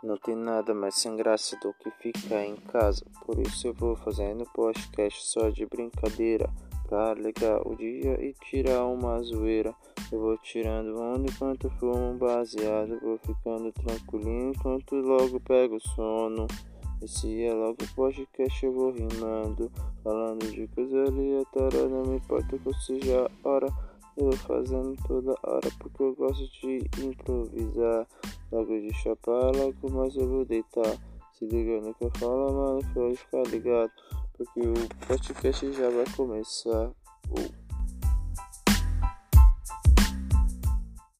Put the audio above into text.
Não tem nada mais sem graça do que ficar em casa. Por isso eu vou fazendo podcast só de brincadeira. Pra ligar o dia e tirar uma zoeira. Eu vou tirando onda enquanto fumo baseado. Vou ficando tranquilinho enquanto logo pego sono. Esse é logo podcast eu vou rimando. Falando de coisa aleatória. Não me importa que seja hora. Eu vou fazendo toda hora porque eu gosto de improvisar. Logo de chapar, logo mais eu vou deitar. Se liga no que eu falo, mano, pode ficar ligado. Porque o podcast já vai começar.